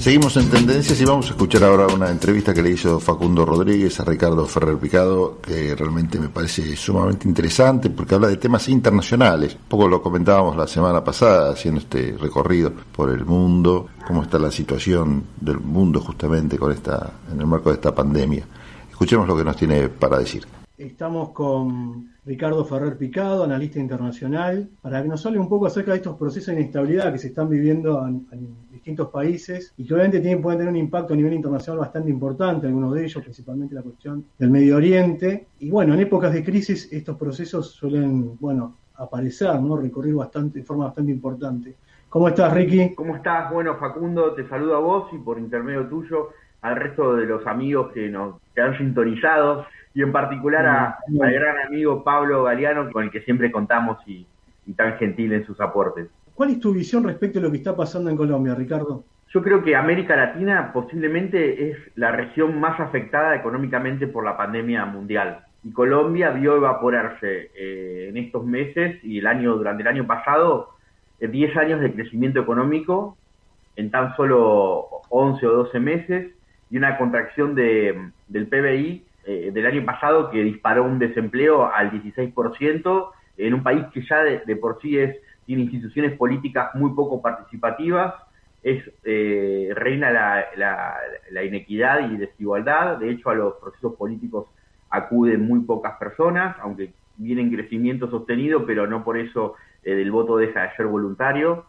Seguimos en tendencias y vamos a escuchar ahora una entrevista que le hizo Facundo Rodríguez a Ricardo Ferrer Picado, que realmente me parece sumamente interesante porque habla de temas internacionales. Un poco lo comentábamos la semana pasada haciendo este recorrido por el mundo, cómo está la situación del mundo justamente con esta, en el marco de esta pandemia. Escuchemos lo que nos tiene para decir. Estamos con Ricardo Ferrer Picado, analista internacional, para que nos hable un poco acerca de estos procesos de inestabilidad que se están viviendo en, distintos países y que obviamente tienen, pueden tener un impacto a nivel internacional bastante importante, algunos de ellos, principalmente la cuestión del Medio Oriente. Y bueno, en épocas de crisis estos procesos suelen, bueno, aparecer, ¿no? Recurrir bastante, de forma bastante importante. ¿Cómo estás, Ricky? ¿Cómo estás? Bueno, Facundo, te saludo a vos y por intermedio tuyo al resto de los amigos que nos que han sintonizado y en particular a, al gran amigo Pablo Galeano, con el que siempre contamos y, tan gentil en sus aportes. ¿Cuál es tu visión respecto a lo que está pasando en Colombia, Ricardo? Yo creo que América Latina posiblemente es la región más afectada económicamente por la pandemia mundial. Y Colombia vio evaporarse eh, en estos meses y el año durante el año pasado 10 eh, años de crecimiento económico en tan solo 11 o 12 meses y una contracción de, del PBI eh, del año pasado que disparó un desempleo al 16% en un país que ya de, por sí es tiene instituciones políticas muy poco participativas, es eh, reina la, la, inequidad y desigualdad, de hecho a los procesos políticos acuden muy pocas personas, aunque viene en crecimiento sostenido, pero no por eso eh, el voto deja de ser voluntario,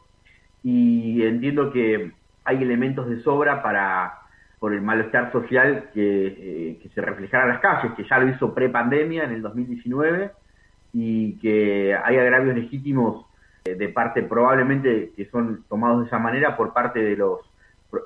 y entiendo que hay elementos de sobra para por el malestar social eh, que, se reflejara en las calles, que ya lo hizo pre-pandemia en el 2019 y que hay agravios legítimos eh, de parte probablemente que son tomados de esa manera por parte de los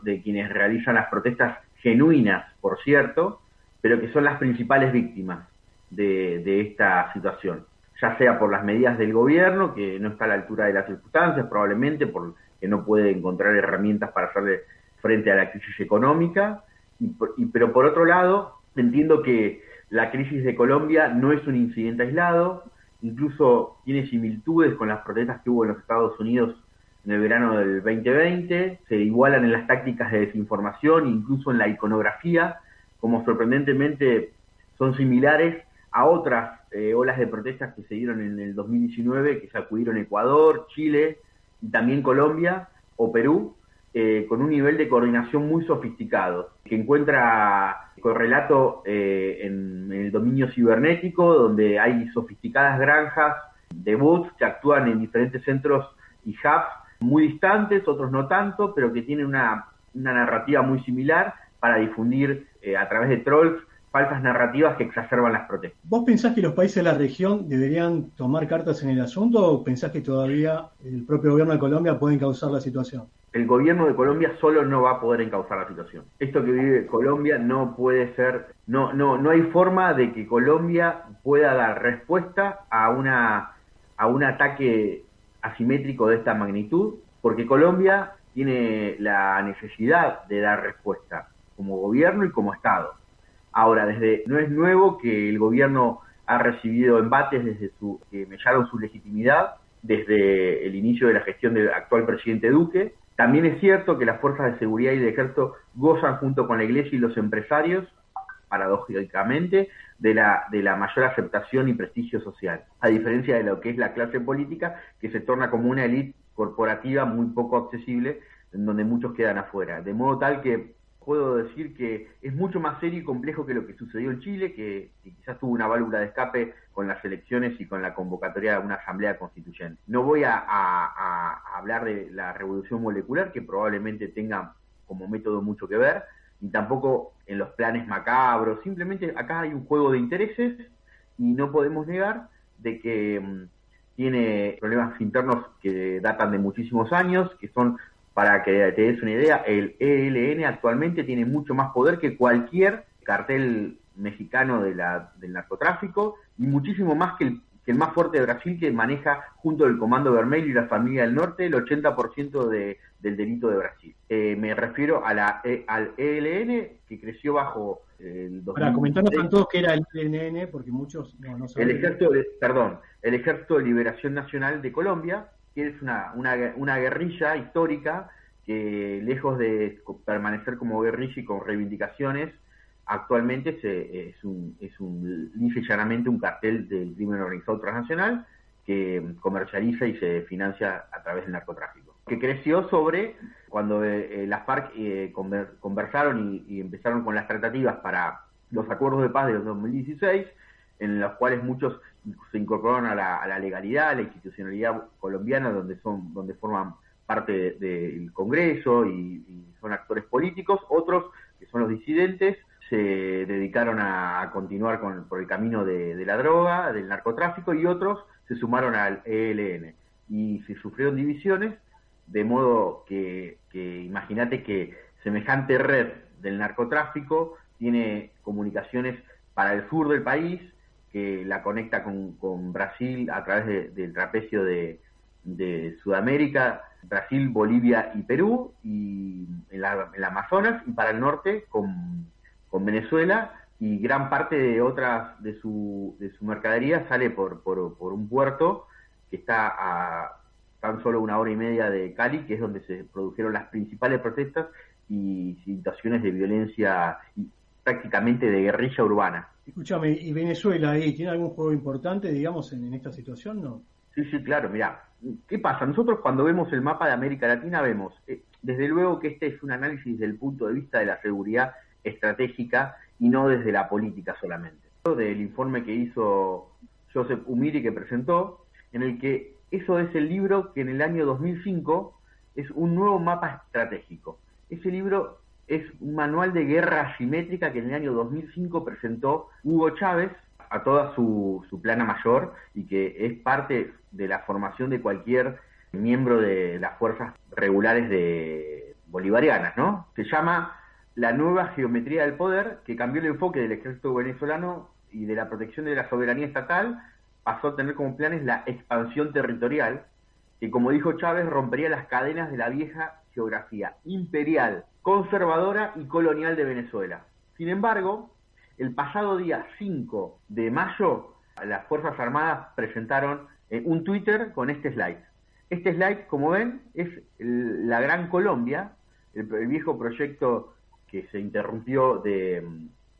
de quienes realizan las protestas genuinas, por cierto, pero que son las principales víctimas de, de esta situación, ya sea por las medidas del gobierno, que no está a la altura de las circunstancias, probablemente porque no puede encontrar herramientas para hacerle frente a la crisis económica, y, pero por otro lado, entiendo que la crisis de Colombia no es un incidente aislado, incluso tiene similitudes con las protestas que hubo en los Estados Unidos en el verano del 2020, se igualan en las tácticas de desinformación, incluso en la iconografía, como sorprendentemente son similares a otras eh, olas de protestas que se dieron en el 2019, que sacudieron Ecuador, Chile y también Colombia o Perú, eh, con un nivel de coordinación muy sofisticado, que encuentra correlato eh, en, el dominio cibernético, donde hay sofisticadas granjas de bots que actúan en diferentes centros y hubs muy distantes, otros no tanto, pero que tienen una, narrativa muy similar para difundir eh, a través de trolls falsas narrativas que exacerban las protestas. ¿Vos pensás que los países de la región deberían tomar cartas en el asunto o pensás que todavía el propio gobierno de Colombia puede encauzar la situación? El gobierno de Colombia solo no va a poder encauzar la situación. Esto que vive Colombia no puede ser, no, no, no hay forma de que Colombia pueda dar respuesta a una a un ataque asimétrico de esta magnitud, porque Colombia tiene la necesidad de dar respuesta como gobierno y como Estado Ahora, desde no es nuevo que el gobierno ha recibido embates desde su, que mellaron su legitimidad desde el inicio de la gestión del actual presidente Duque. También es cierto que las fuerzas de seguridad y de ejército gozan junto con la iglesia y los empresarios, paradójicamente, de la, de la mayor aceptación y prestigio social, a diferencia de lo que es la clase política, que se torna como una élite corporativa muy poco accesible, en donde muchos quedan afuera. De modo tal que puedo decir que es mucho más serio y complejo que lo que sucedió en Chile, que, quizás tuvo una válvula de escape con las elecciones y con la convocatoria de una asamblea constituyente. No voy a, hablar de la revolución molecular, que probablemente tenga como método mucho que ver, ni tampoco en los planes macabros, simplemente acá hay un juego de intereses y no podemos negar de que mm, tiene problemas internos que datan de muchísimos años, que son para que te des una idea, el ELN actualmente tiene mucho más poder que cualquier cartel mexicano de la, del narcotráfico y muchísimo más que el, que el más fuerte de Brasil que maneja junto al Comando Vermelho y la Familia del Norte el 80% de, del delito de Brasil. Eh, me refiero a la, e, al ELN que creció bajo el Para comentarnos a todos que era el ELN porque muchos no, no saben. El ejército, perdón, el Ejército de Liberación Nacional de Colombia que es una, una, una guerrilla histórica que lejos de permanecer como guerrilla y con reivindicaciones, actualmente se, es, un, es un, y llanamente un cartel del crimen organizado transnacional que comercializa y se financia a través del narcotráfico. Que creció sobre cuando eh, eh, las FARC eh, conversaron y, empezaron con las tratativas para los acuerdos de paz de 2016, en los cuales muchos se incorporaron a la, legalidad, a la institucionalidad colombiana, donde son, donde forman parte del Congreso y, son actores políticos, otros que son los disidentes se dedicaron a, continuar con, por el camino de, la droga, del narcotráfico, y otros se sumaron al ELN. Y se sufrieron divisiones, de modo que, que imagínate que semejante red del narcotráfico tiene comunicaciones para el sur del país, que la conecta con, Brasil a través del trapecio de, Sudamérica, Brasil, Bolivia y Perú, y en la, Amazonas, y para el norte con, Venezuela, y gran parte de otras de su, de su mercadería sale por, por, un puerto que está a tan solo una hora y media de Cali, que es donde se produjeron las principales protestas y situaciones de violencia prácticamente de guerrilla urbana. Escúchame, ¿y Venezuela ahí tiene algún juego importante, digamos, en, esta situación, no? Sí, sí, claro, mira, ¿qué pasa? Nosotros cuando vemos el mapa de América Latina vemos, eh, desde luego que este es un análisis desde el punto de vista de la seguridad estratégica y no desde la política solamente. Del informe que hizo Joseph Umiri que presentó, en el que eso es el libro que en el año 2005 es un nuevo mapa estratégico. Ese libro es un manual de guerra asimétrica que en el año 2005 presentó Hugo Chávez a toda su, su plana mayor y que es parte de la formación de cualquier miembro de las fuerzas regulares de bolivarianas, ¿no? Se llama La nueva geometría del poder, que cambió el enfoque del ejército venezolano y de la protección de la soberanía estatal, pasó a tener como planes la expansión territorial, que como dijo Chávez rompería las cadenas de la vieja geografía imperial conservadora y colonial de Venezuela. Sin embargo, el pasado día 5 de mayo, las Fuerzas Armadas presentaron eh, un Twitter con este slide. Este slide, como ven, es la Gran Colombia, el, viejo proyecto que se interrumpió de,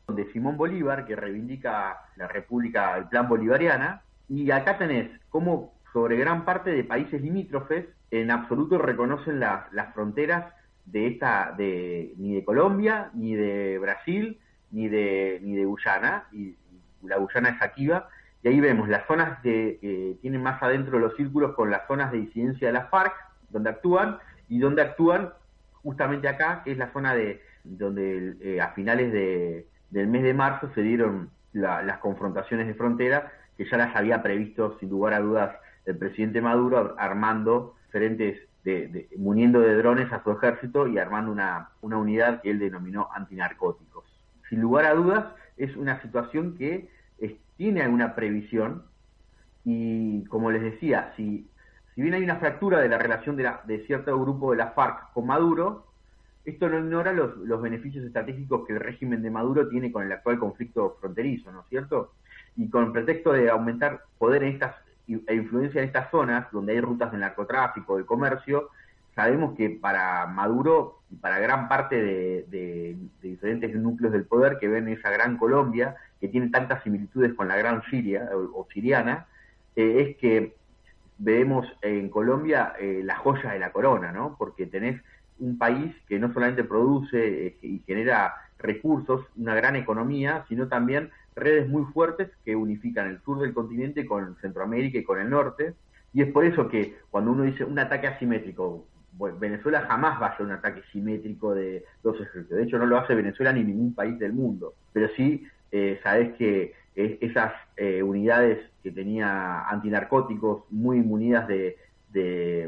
de Simón Bolívar, que reivindica la República, el plan bolivariana, y acá tenés cómo sobre gran parte de países limítrofes en absoluto reconocen las fronteras de esta, de, ni de Colombia, ni de Brasil, ni de, ni de Guyana, y, la Guyana es activa, y ahí vemos las zonas que tienen más adentro los círculos con las zonas de incidencia de las FARC, donde actúan, y donde actúan justamente acá, que es la zona de donde eh, a finales de, del mes de marzo se dieron las confrontaciones de frontera, que ya las había previsto sin lugar a dudas el presidente Maduro, armando diferentes de, muniendo de drones a su ejército y armando una, una unidad que él denominó antinarcóticos. Sin lugar a dudas, es una situación que tiene alguna previsión y, como les decía, si, si bien hay una fractura de la relación de, de cierto grupo de la FARC con Maduro, esto no ignora los, los beneficios estratégicos que el régimen de Maduro tiene con el actual conflicto fronterizo, ¿no es cierto? Y con el pretexto de aumentar poder en estas e influencia en estas zonas donde hay rutas de narcotráfico, de comercio, sabemos que para Maduro y para gran parte de, diferentes núcleos del poder que ven esa gran Colombia, que tiene tantas similitudes con la gran Siria o, siriana, eh, es que vemos en Colombia eh, la joya de la corona, ¿no? Porque tenés un país que no solamente produce eh, y genera recursos, una gran economía, sino también redes muy fuertes que unifican el sur del continente con Centroamérica y con el norte. Y es por eso que cuando uno dice un ataque asimétrico, Venezuela jamás va a ser un ataque simétrico de dos ejércitos. De hecho, no lo hace Venezuela ni ningún país del mundo. Pero sí, eh, sabes que esas eh, unidades que tenía antinarcóticos muy munidas de,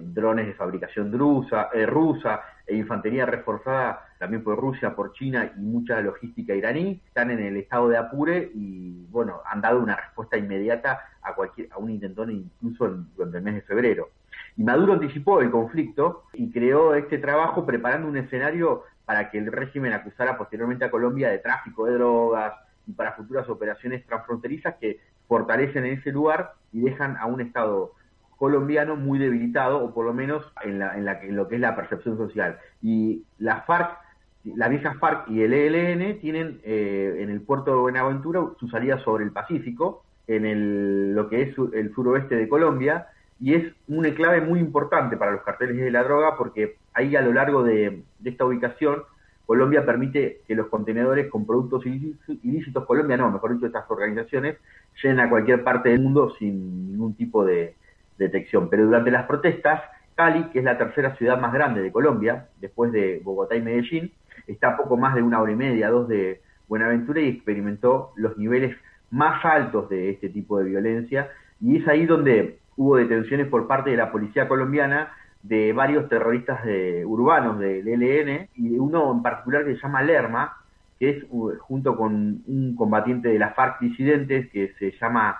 drones de fabricación rusa, eh, rusa e infantería reforzada también por Rusia, por China y mucha logística iraní, están en el estado de apure y bueno, han dado una respuesta inmediata a cualquier a un intentón incluso durante el mes de febrero. Y Maduro anticipó el conflicto y creó este trabajo preparando un escenario para que el régimen acusara posteriormente a Colombia de tráfico de drogas y para futuras operaciones transfronterizas que fortalecen en ese lugar y dejan a un Estado colombiano muy debilitado, o por lo menos en, la, en, la, en lo que es la percepción social. Y la FARC, la vieja FARC y el ELN tienen eh, en el puerto de Buenaventura su salida sobre el Pacífico, en el, lo que es el suroeste de Colombia, y es un enclave muy importante para los carteles de la droga porque ahí a lo largo de, esta ubicación Colombia permite que los contenedores con productos ilícitos, Colombia no, mejor dicho, estas organizaciones, lleguen a cualquier parte del mundo sin ningún tipo de detección. Pero durante las protestas, Cali, que es la tercera ciudad más grande de Colombia, después de Bogotá y Medellín, está a poco más de una hora y media, dos de Buenaventura y experimentó los niveles más altos de este tipo de violencia. Y es ahí donde hubo detenciones por parte de la policía colombiana de varios terroristas de, urbanos del ELN y uno en particular que se llama Lerma, que es junto con un combatiente de la FARC disidentes que se llama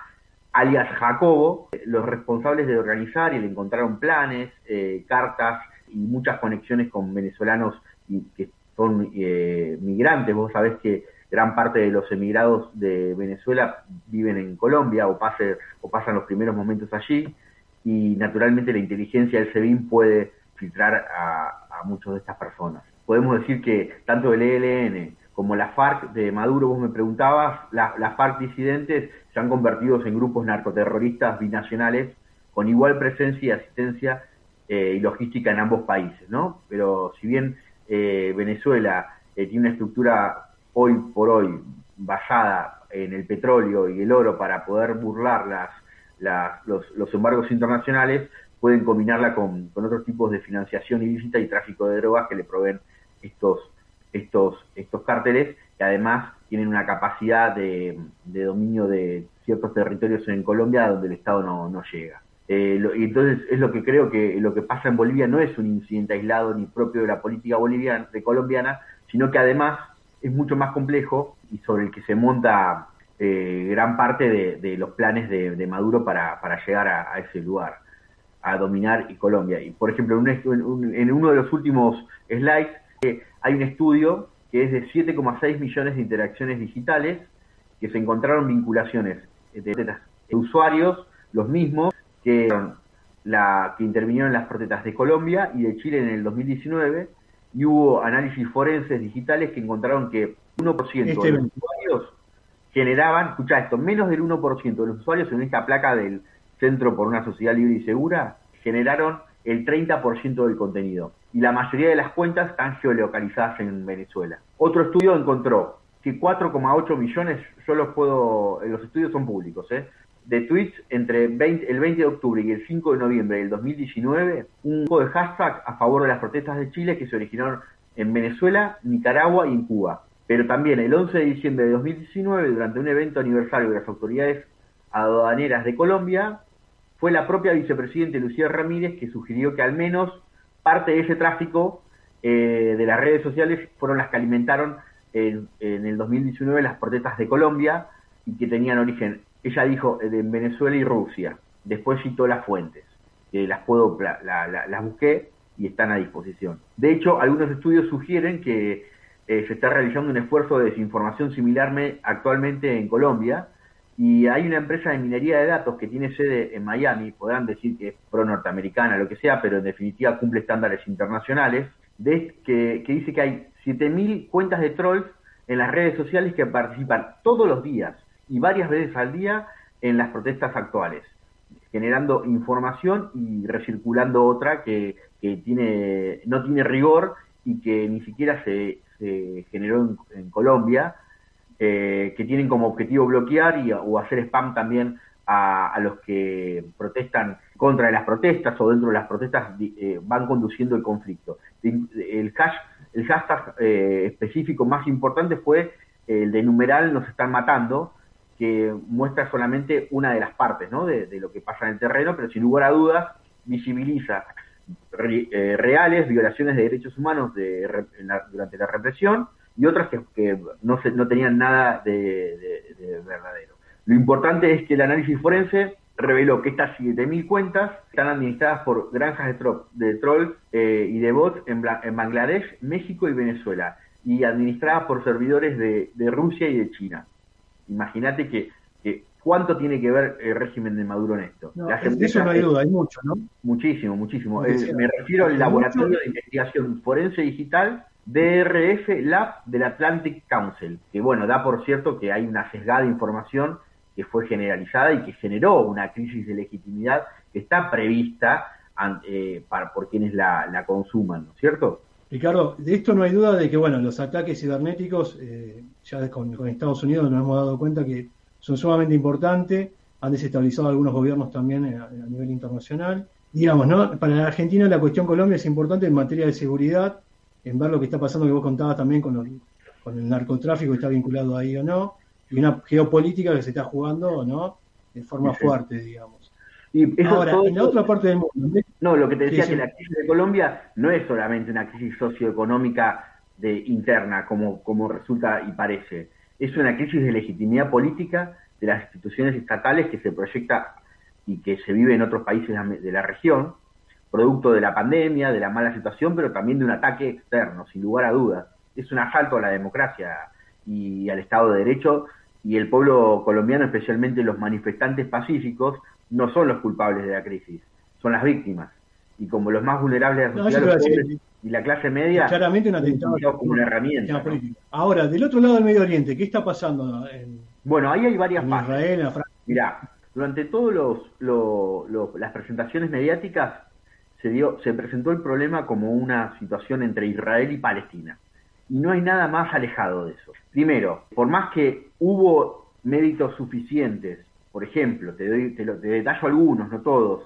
alias Jacobo, los responsables de organizar y le encontraron planes, eh, cartas y muchas conexiones con venezolanos y que son eh, migrantes. Vos sabés que gran parte de los emigrados de Venezuela viven en Colombia o, pase, o pasan los primeros momentos allí y naturalmente la inteligencia del SEBIN puede filtrar a, a muchas de estas personas. Podemos decir que tanto el ELN como la FARC de Maduro, vos me preguntabas, las FARC disidentes se han convertido en grupos narcoterroristas binacionales con igual presencia y asistencia eh, y logística en ambos países, ¿no? Pero si bien eh, Venezuela eh, tiene una estructura hoy por hoy basada en el petróleo y el oro para poder burlar las, los, embargos internacionales, pueden combinarla con, otros tipos de financiación ilícita y tráfico de drogas que le proveen estos, estos, estos cárteles, que además tienen una capacidad de, dominio de ciertos territorios en Colombia donde el Estado no, no llega. Eh, y entonces es lo que creo que lo que pasa en Bolivia no es un incidente aislado ni propio de la política boliviana, de colombiana, sino que además es mucho más complejo y sobre el que se monta eh, gran parte de, los planes de, Maduro para, llegar a, ese lugar, a dominar y Colombia. Y por ejemplo, en, uno de los últimos slides eh, hay un estudio que es de 7,6 millones de interacciones digitales que se encontraron vinculaciones de, usuarios, los mismos que, la, que intervinieron en las protestas de Colombia y de Chile en el 2019 y hubo análisis forenses digitales que encontraron que 1% de este los usuarios generaban, escucha esto, menos del 1% de los usuarios en esta placa del Centro por una Sociedad Libre y Segura generaron el 30% del contenido. Y la mayoría de las cuentas están geolocalizadas en Venezuela. Otro estudio encontró que 4,8 millones, yo los puedo, los estudios son públicos, ¿eh? De tweets entre el 20 de octubre y el 5 de noviembre del 2019, un grupo de hashtag a favor de las protestas de Chile que se originaron en Venezuela, Nicaragua y en Cuba. Pero también el 11 de diciembre de 2019, durante un evento aniversario de las autoridades aduaneras de Colombia, fue la propia vicepresidente Lucía Ramírez que sugirió que al menos parte de ese tráfico eh, de las redes sociales fueron las que alimentaron en, en el 2019 las protestas de Colombia y que tenían origen ella dijo eh, Venezuela y Rusia. Después citó las fuentes, que las puedo, las busqué y están a disposición. De hecho, algunos estudios sugieren que eh, se está realizando un esfuerzo de desinformación similar actualmente en Colombia y hay una empresa de minería de datos que tiene sede en Miami, podrán decir que es pro norteamericana, lo que sea, pero en definitiva cumple estándares internacionales, de, que, que dice que hay 7.000 cuentas de trolls en las redes sociales que participan todos los días y varias veces al día en las protestas actuales, generando información y recirculando otra que, tiene, no tiene rigor y que ni siquiera se, generó en, Colombia, eh, que tienen como objetivo bloquear y, o hacer spam también a, los que protestan contra las protestas o dentro de las protestas eh, van conduciendo el conflicto. El, hash, el hashtag eh, específico más importante fue el de numeral nos están matando, que muestra solamente una de las partes ¿no? de, lo que pasa en el terreno, pero sin lugar a dudas visibiliza eh, reales violaciones de derechos humanos de, durante la represión y otras que, no, se, no tenían nada de, verdadero. Lo importante es que el análisis forense reveló que estas 7.000 cuentas están administradas por granjas de, trolls eh, y de bots en, en, Bangladesh, México y Venezuela, y administradas por servidores de Rusia y de China. Imagínate que, ¿Cuánto tiene que ver el régimen de Maduro en esto? No, eso no hay duda, hay mucho, ¿no? Muchísimo, muchísimo. Me refiero al Laboratorio de Investigación Forense Digital DRF Lab del Atlantic Council, que bueno, da por cierto que hay una sesgada información que fue generalizada y que generó una crisis de legitimidad que está prevista eh, para, por quienes la, consuman, ¿no es cierto? Ricardo, de esto no hay duda de que bueno, los ataques cibernéticos, eh, ya con, Estados Unidos nos hemos dado cuenta que son sumamente importantes, han desestabilizado algunos gobiernos también a, nivel internacional. Digamos, ¿no? Para la Argentina la cuestión Colombia es importante en materia de seguridad, en ver lo que está pasando que vos contabas también con, con el narcotráfico, está vinculado ahí o no, y una geopolítica que se está jugando no, de forma fuerte, digamos. Y Ahora, en la otra parte del mundo. No, lo que te decía que la crisis de Colombia no es solamente una crisis socioeconómica de interna, como, como resulta y parece. Es una crisis de legitimidad política de las instituciones estatales que se proyecta y que se vive en otros países de la región, producto de la pandemia, de la mala situación, pero también de un ataque externo, sin lugar a dudas. Es un asalto a la democracia y al Estado de Derecho y el pueblo colombiano, especialmente los manifestantes pacíficos, no son los culpables de la crisis, son las víctimas. Y como los más vulnerables de la sociedad, y la clase media, claramente un atentado como una herramienta. Ahora, del otro lado del Medio Oriente, ¿qué está pasando? En, bueno, ahí hay varias en Israel, en Mirá, durante todas los, las presentaciones mediáticas se, dio, se presentó el problema como una situación entre Israel y Palestina. Y no hay nada más alejado de eso. Primero, por más que hubo méritos suficientes, por ejemplo, te, doy, te, lo, te detallo algunos, no todos,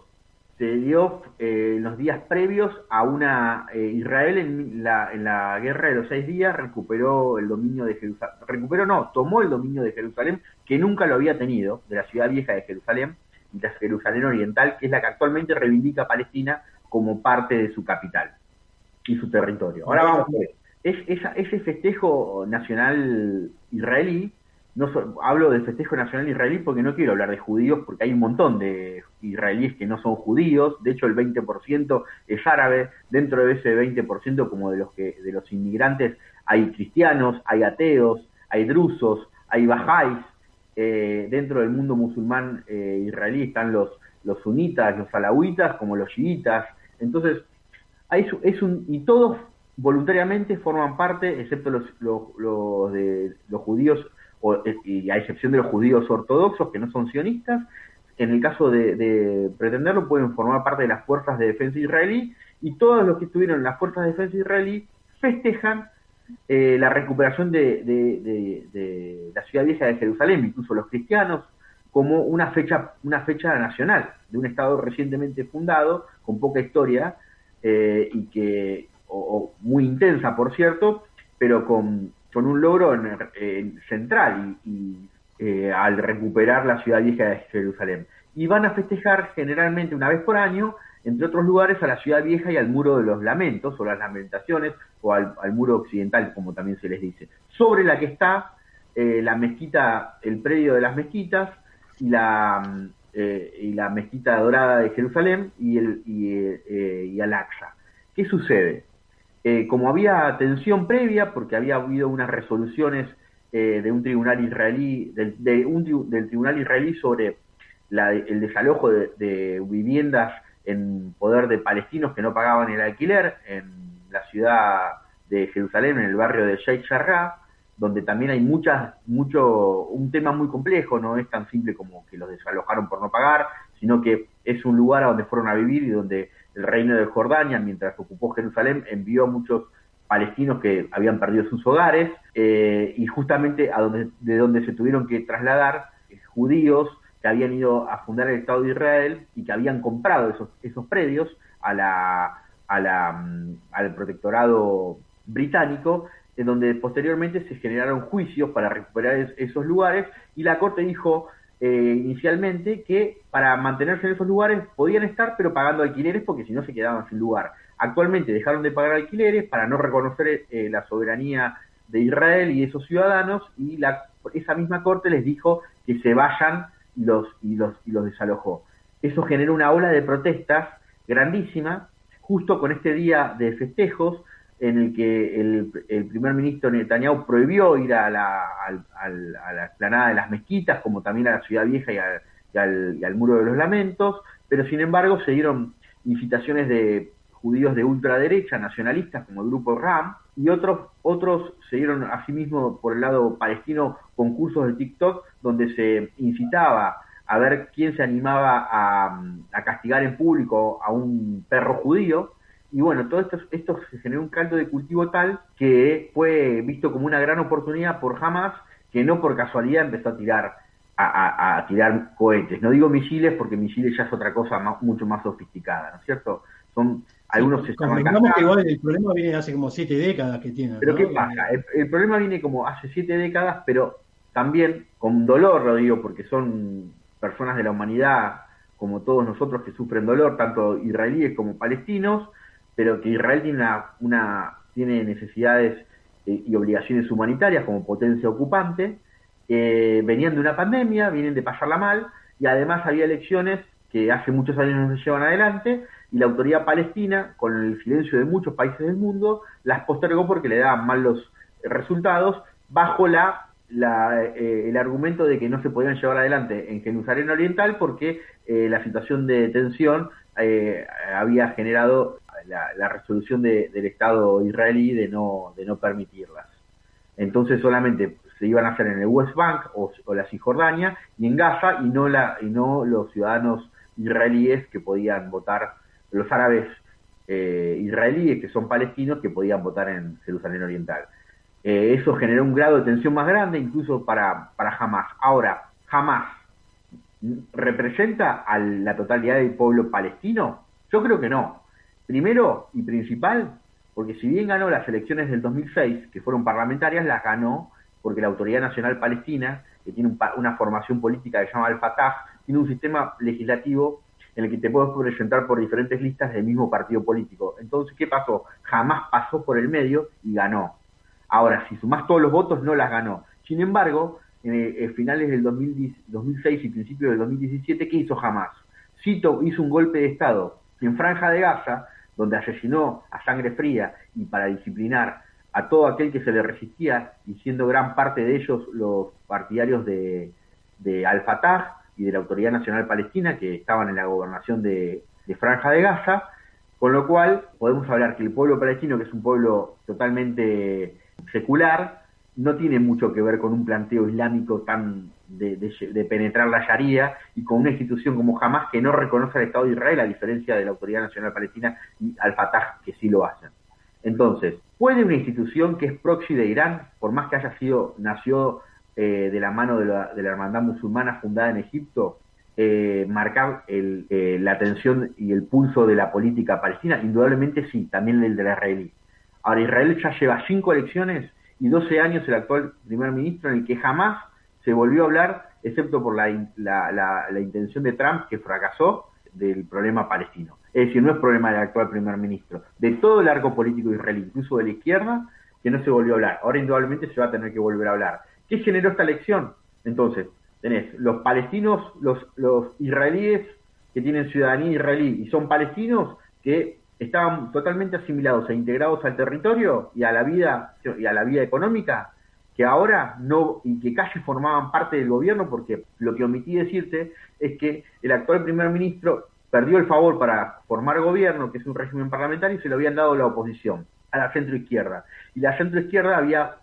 se dio eh, en los días previos a una eh, Israel en la, en la guerra de los seis días recuperó el dominio de Jerusalén, recuperó no, tomó el dominio de Jerusalén que nunca lo había tenido, de la ciudad vieja de Jerusalén y la Jerusalén oriental, que es la que actualmente reivindica Palestina como parte de su capital y su territorio. Ahora vamos a ver, es, ese festejo nacional israelí no hablo del festejo nacional israelí porque no quiero hablar de judíos, porque hay un montón de israelíes que no son judíos, de hecho el 20% es árabe, dentro de ese 20% como de los que de los inmigrantes hay cristianos, hay ateos, hay drusos, hay bajáis, eh, dentro del mundo musulmán eh, israelí están los, los sunitas, los alawitas, como los chiitas, entonces hay, es un, y todos voluntariamente forman parte, excepto los, los, los de los judíos y a excepción de los judíos ortodoxos que no son sionistas, en el caso de, pretenderlo pueden formar parte de las fuerzas de defensa israelí y todos los que estuvieron en las fuerzas de defensa israelí festejan eh, la recuperación de, la ciudad vieja de Jerusalén, incluso los cristianos, como una fecha, una fecha nacional de un Estado recientemente fundado, con poca historia eh, y que, o muy intensa por cierto, pero con, con un logro central y, eh, al recuperar la ciudad vieja de Jerusalén. Y van a festejar generalmente una vez por año, entre otros lugares, a la ciudad vieja y al muro de los lamentos o las lamentaciones o al, muro occidental, como también se les dice, sobre la que está eh, la mezquita, el predio de las mezquitas y la, eh, y la mezquita dorada de Jerusalén y, el, y, y Al-Aqsa. ¿Qué sucede? Eh, como había tensión previa, porque había habido unas resoluciones eh, de un tribunal israelí, del, de un, del tribunal israelí sobre el desalojo de, viviendas en poder de palestinos que no pagaban el alquiler en la ciudad de Jerusalén, en el barrio de Sheikh Jarrah, donde también hay muchas, mucho, un tema muy complejo, no es tan simple como que los desalojaron por no pagar, sino que es un lugar a donde fueron a vivir y donde el reino de Jordania, mientras ocupó Jerusalén, envió a muchos palestinos que habían perdido sus hogares eh, y justamente a donde, de donde se tuvieron que trasladar eh, judíos que habían ido a fundar el Estado de Israel y que habían comprado esos, esos predios a la, mm, al protectorado británico, en donde posteriormente se generaron juicios para recuperar esos lugares y la Corte dijo eh, inicialmente que para mantenerse en esos lugares podían estar pero pagando alquileres porque si no se quedaban sin lugar. Actualmente dejaron de pagar alquileres para no reconocer eh, la soberanía de Israel y de esos ciudadanos y la, esa misma corte les dijo que se vayan y los, y los, y los desalojó. Eso generó una ola de protestas grandísima, justo con este día de festejos, en el que el, primer ministro Netanyahu prohibió ir a la, a, la explanada de las mezquitas, como también a la Ciudad Vieja y, al, y al Muro de los Lamentos, pero sin embargo se dieron incitaciones de judíos de ultraderecha, nacionalistas, como el grupo RAM, y otros, otros se dieron asimismo por el lado palestino concursos de TikTok donde se incitaba a ver quién se animaba a, castigar en público a un perro judío. Y bueno, todo esto, esto se generó un caldo de cultivo tal que fue visto como una gran oportunidad por Hamas, que no por casualidad empezó a tirar a, tirar cohetes. No digo misiles porque misiles ya es otra cosa mucho más sofisticada, ¿no es cierto? Son algunos sí, que igual el problema viene hace como siete décadas que tiene. Pero ¿qué pasa? El, problema viene como hace siete décadas, pero también con dolor, lo digo, porque son personas de la humanidad, como todos nosotros que sufren dolor, tanto israelíes como palestinos, pero que Israel tiene, una, tiene necesidades eh, y obligaciones humanitarias como potencia ocupante, eh, venían de una pandemia, vienen de pasarla mal, y además había elecciones que hace muchos años no se llevan adelante, y la autoridad palestina, con el silencio de muchos países del mundo, las postergó porque le daban mal los resultados, bajo la, eh, el argumento de que no se podían llevar adelante en Jerusalén Oriental porque eh, la situación de tensión había generado la, resolución del Estado israelí de no, de no permitirlas. Entonces solamente se iban a hacer en el West Bank o, la Cisjordania y en Gaza y no, la, y no los ciudadanos israelíes que podían votar, los árabes eh, israelíes que son palestinos que podían votar en Jerusalén Oriental. Eh, eso generó un grado de tensión más grande incluso para, para Hamas. Ahora, ¿Hamas representa a la totalidad del pueblo palestino? Yo creo que no. Primero y principal, porque si bien ganó las elecciones del 2006, que fueron parlamentarias, las ganó porque la Autoridad Nacional Palestina, que tiene una formación política que se llama Al-Fatah, tiene un sistema legislativo en el que te puedes presentar por diferentes listas del mismo partido político. Entonces, ¿qué pasó? Jamás pasó por el medio y ganó. Ahora, si sumás todos los votos, no las ganó. Sin embargo, en, finales del 2006 y principios del 2017, ¿qué hizo Hamas? Cito hizo un golpe de Estado en Franja de Gaza, donde asesinó a sangre fría y para disciplinar a todo aquel que se le resistía, y siendo gran parte de ellos los partidarios de, Al-Fatah y de la Autoridad Nacional Palestina, que estaban en la gobernación de, Franja de Gaza, con lo cual podemos hablar que el pueblo palestino, que es un pueblo totalmente secular, no tiene mucho que ver con un planteo islámico tan de, de, penetrar la Sharia y con una institución como Hamas que no reconoce al Estado de Israel, a diferencia de la Autoridad Nacional Palestina y Al-Fatah, que sí lo hacen. Entonces, ¿puede una institución que es proxy de Irán, por más que haya sido, nació eh, de la mano de la, hermandad musulmana fundada en Egipto, eh, marcar eh, la atención y el pulso de la política palestina? Indudablemente sí, también el de la israelí. Ahora, Israel ya lleva cinco elecciones y doce años el actual primer ministro en el que jamás se volvió a hablar, excepto por la, la intención de Trump, que fracasó, del problema palestino. Es decir, no es problema del actual primer ministro, de todo el arco político israelí, incluso de la izquierda, que no se volvió a hablar. Ahora indudablemente se va a tener que volver a hablar. ¿Qué generó esta elección? Entonces, tenés los palestinos, los, los israelíes que tienen ciudadanía israelí y son palestinos que estaban totalmente asimilados e integrados al territorio y a la vida y a la vida económica que ahora no y que casi formaban parte del gobierno porque lo que omití decirte es que el actual primer ministro perdió el favor para formar gobierno, que es un régimen parlamentario, y se lo habían dado la oposición, a la centro izquierda. Y la centro izquierda había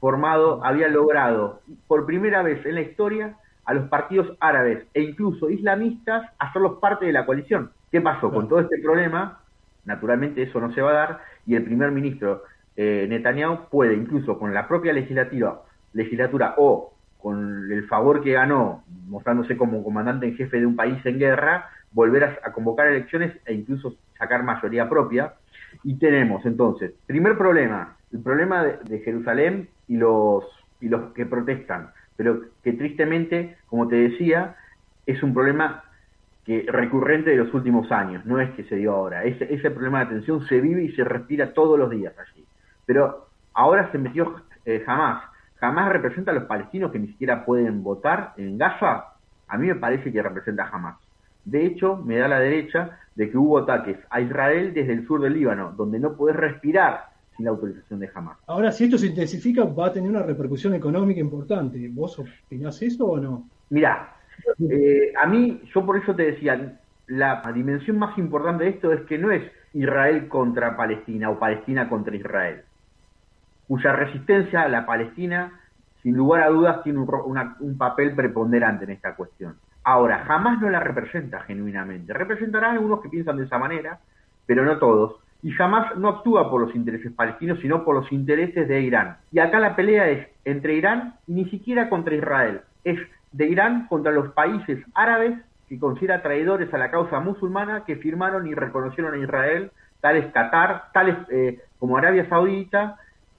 formado, había logrado por primera vez en la historia a los partidos árabes e incluso islamistas hacerlos parte de la coalición. ¿Qué pasó? Con todo este problema, naturalmente eso no se va a dar, y el primer ministro eh, Netanyahu puede, incluso con la propia legislatura, legislatura o con el favor que ganó, mostrándose como comandante en jefe de un país en guerra, volver a, convocar elecciones e incluso sacar mayoría propia. Y tenemos entonces, primer problema, el problema de, Jerusalén y los, y los que protestan, pero que tristemente, como te decía, es un problema que recurrente de los últimos años, no es que se dio ahora. Ese, ese problema de atención se vive y se respira todos los días allí. Pero ahora se metió eh, jamás. Jamás representa a los palestinos que ni siquiera pueden votar en Gaza. A mí me parece que representa jamás. De hecho, me da la derecha de que hubo ataques a Israel desde el sur del Líbano, donde no puedes respirar sin la autorización de Hamas. Ahora, si esto se intensifica, va a tener una repercusión económica importante. ¿Vos opinás eso o no? Mira, eh, a mí, yo por eso te decía, la dimensión más importante de esto es que no es Israel contra Palestina o Palestina contra Israel, cuya resistencia a la Palestina, sin lugar a dudas, tiene un, papel preponderante en esta cuestión. Ahora, jamás no la representa genuinamente. Representará a algunos que piensan de esa manera, pero no todos. Y jamás no actúa por los intereses palestinos, sino por los intereses de Irán. Y acá la pelea es entre Irán y ni siquiera contra Israel. Es de Irán contra los países árabes que considera traidores a la causa musulmana que firmaron y reconocieron a Israel, tales Qatar, tales eh, como Arabia Saudita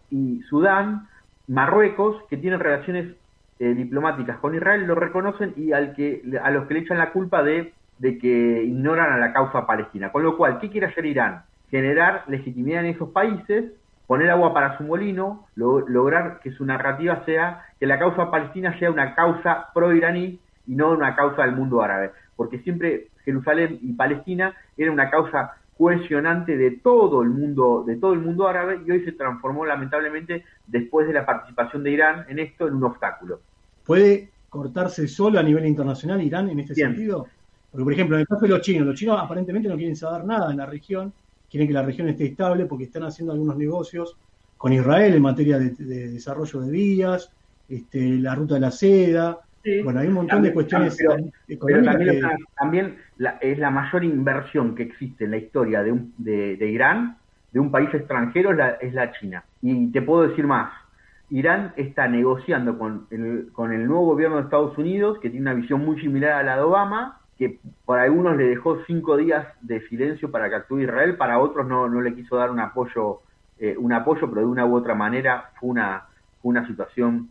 y Sudán, Marruecos, que tienen relaciones eh, diplomáticas con Israel, lo reconocen y al que, a los que le echan la culpa de, de que ignoran a la causa palestina. Con lo cual, ¿qué quiere hacer Irán? Generar legitimidad en esos países, poner agua para su molino, lograr que su narrativa sea que la causa palestina sea una causa pro-iraní y no una causa del mundo árabe, porque siempre Jerusalén y Palestina era una causa cohesionante de todo el mundo, de todo el mundo árabe y hoy se transformó lamentablemente después de la participación de Irán en esto en un obstáculo. ¿Puede cortarse solo a nivel internacional Irán en este sentido? Porque, por ejemplo, en el caso de los chinos, los chinos aparentemente no quieren saber nada en la región, quieren que la región esté estable porque están haciendo algunos negocios con Israel en materia de, desarrollo de vías, este, la ruta de la seda, bueno, hay un montón de cuestiones económicas. también, es la mayor inversión que existe en la historia de, de, Irán, de un país extranjero, es la, es la China. Y te puedo decir más. Irán está negociando con el, con el nuevo gobierno de Estados Unidos, que tiene una visión muy similar a la de Obama, que para algunos le dejó cinco días de silencio para que actúe Israel, para otros no, no le quiso dar un apoyo, eh, un apoyo, pero de una u otra manera fue una, fue una situación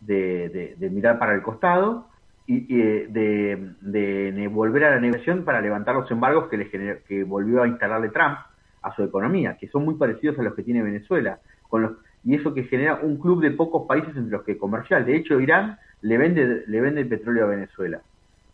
de, mirar para el costado y, de, volver a la negociación para levantar los embargos que, le que volvió a instalarle Trump a su economía, que son muy parecidos a los que tiene Venezuela. Con los, y eso que genera un club de pocos países entre los que comercial. De hecho, Irán le vende, le vende petróleo a Venezuela.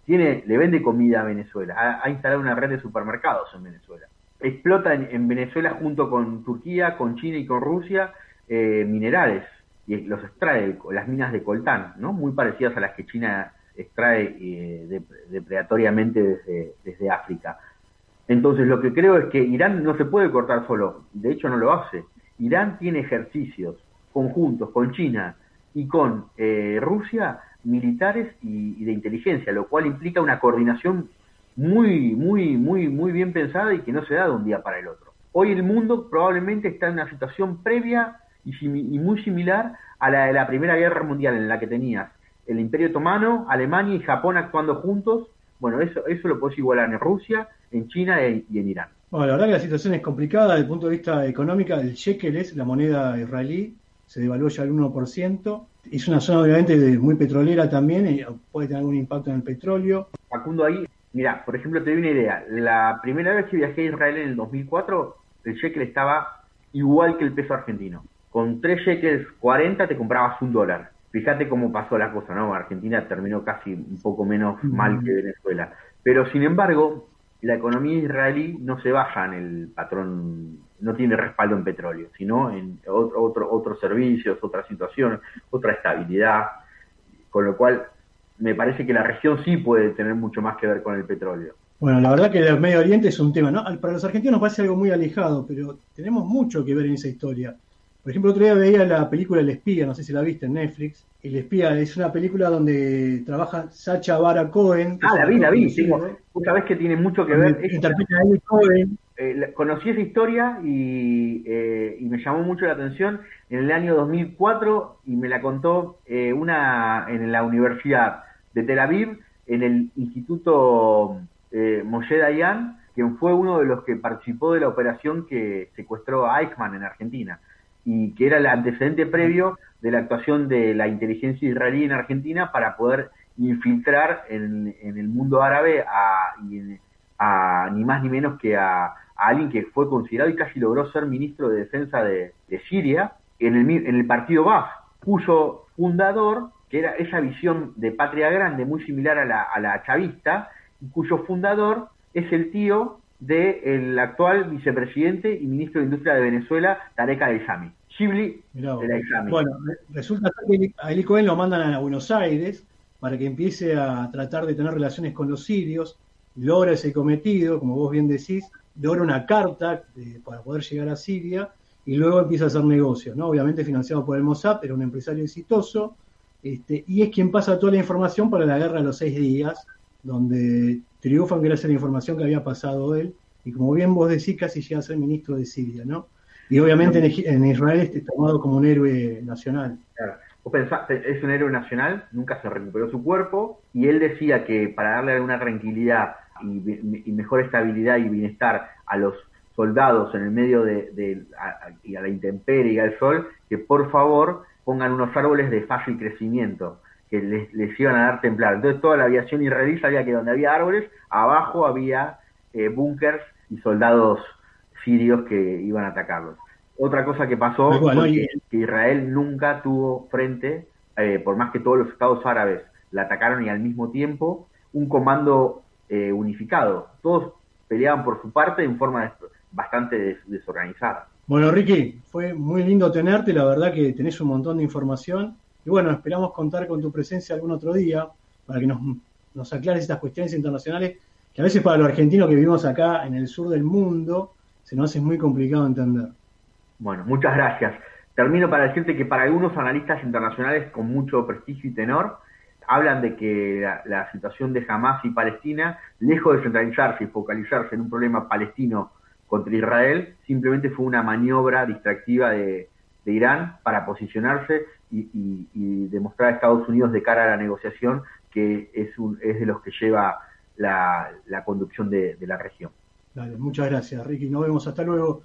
Tiene, le vende comida a Venezuela. Ha, instalado una red de supermercados en Venezuela. Explota en, Venezuela junto con Turquía, con China y con Rusia eh, minerales y los extrae las minas de coltán, ¿no? Muy parecidas a las que China extrae eh, depredatoriamente desde, desde África. Entonces, lo que creo es que Irán no se puede cortar solo, de hecho no lo hace. Irán tiene ejercicios conjuntos con China y con eh, Rusia militares y, y, de inteligencia, lo cual implica una coordinación muy, muy, muy, muy bien pensada y que no se da de un día para el otro. Hoy el mundo probablemente está en una situación previa y, muy similar a la de la Primera Guerra Mundial, en la que tenías el Imperio Otomano, Alemania y Japón actuando juntos. Bueno, eso, eso lo puedes igualar en Rusia, en China y en Irán. Bueno, la verdad que la situación es complicada desde el punto de vista económico. El shekel es la moneda israelí, se devaluó ya al 1%. Es una zona obviamente muy petrolera también, y puede tener algún impacto en el petróleo. Facundo, ahí, mira, por ejemplo, te doy una idea. La primera vez que viajé a Israel en el 2004, el shekel estaba igual que el peso argentino con 3 shekels 40 te comprabas un dólar. Fíjate cómo pasó la cosa, ¿no? Argentina terminó casi un poco menos mal que Venezuela. Pero sin embargo, la economía israelí no se baja en el patrón, no tiene respaldo en petróleo, sino en otro, otros servicios, otras situaciones, otra estabilidad. Con lo cual, me parece que la región sí puede tener mucho más que ver con el petróleo. Bueno, la verdad que el Medio Oriente es un tema, ¿no? Para los argentinos nos parece algo muy alejado, pero tenemos mucho que ver en esa historia. Por ejemplo, otro día veía la película El Espía, no sé si la viste en Netflix. El Espía es una película donde trabaja Sacha Baron Cohen. Ah, la vi, la vi. Vos sabés que tiene mucho que ver. Interpreta a Cohen. Eh, conocí esa historia eh, y, me llamó mucho la atención en el año 2004 y me la contó eh, una en la Universidad de Tel Aviv, en el Instituto Moshe Dayan, quien fue uno de los que participó de la operación que secuestró a Eichmann en Argentina y que era el antecedente previo de la actuación de la inteligencia israelí en Argentina para poder infiltrar en, el mundo árabe a, ni más ni menos que a, alguien que fue considerado y casi logró ser ministro de defensa de, Siria en el, en el partido Baf, cuyo fundador, que era esa visión de patria grande muy similar a la, a la chavista, y cuyo fundador es el tío del actual vicepresidente y ministro de Industria de Venezuela, Tarek El-Yami. Shibli Bueno, resulta que a Eli Cohen lo mandan a Buenos Aires para que empiece a tratar de tener relaciones con los sirios, logra ese cometido, como vos bien decís, logra una carta para poder llegar a Siria y luego empieza a hacer negocios, ¿no? Obviamente financiado por el Mossad, era un empresario exitoso, este, y es quien pasa toda la información para la guerra de los seis días, donde triunfan gracias a la información que había pasado él, y como bien vos decís, casi llega a ser ministro de Siria, ¿no? Y obviamente en, Israel está tomado como un héroe nacional. Claro. Vos pensaste, es un héroe nacional, nunca se recuperó su cuerpo, y él decía que para darle una tranquilidad y, mejor estabilidad y bienestar a los soldados en el medio de, y a la intemperie y al sol, que por favor pongan unos árboles de fácil crecimiento, que les, les iban a dar templar. Entonces toda la aviación israelí sabía que donde había árboles, abajo había eh, búnkers y soldados sirios que iban a atacarlos. Otra cosa que pasó fue que, Israel nunca tuvo frente, eh, por más que todos los estados árabes la atacaron y al mismo tiempo, un comando eh, unificado. Todos peleaban por su parte en forma bastante desorganizada. Bueno, Ricky, fue muy lindo tenerte, la verdad que tenés un montón de información. Y bueno, esperamos contar con tu presencia algún otro día para que nos, nos aclares estas cuestiones internacionales que a veces para los argentinos que vivimos acá en el sur del mundo se nos hace muy complicado entender. Bueno, muchas gracias. Termino para decirte que para algunos analistas internacionales con mucho prestigio y tenor, hablan de que la, situación de Hamas y Palestina, lejos de centralizarse y focalizarse en un problema palestino contra Israel, simplemente fue una maniobra distractiva de, Irán para posicionarse y, demostrar a Estados Unidos de cara a la negociación que es, es de los que lleva la, conducción de, de la región. Muchas gracias, Ricky. Nos vemos. Hasta luego.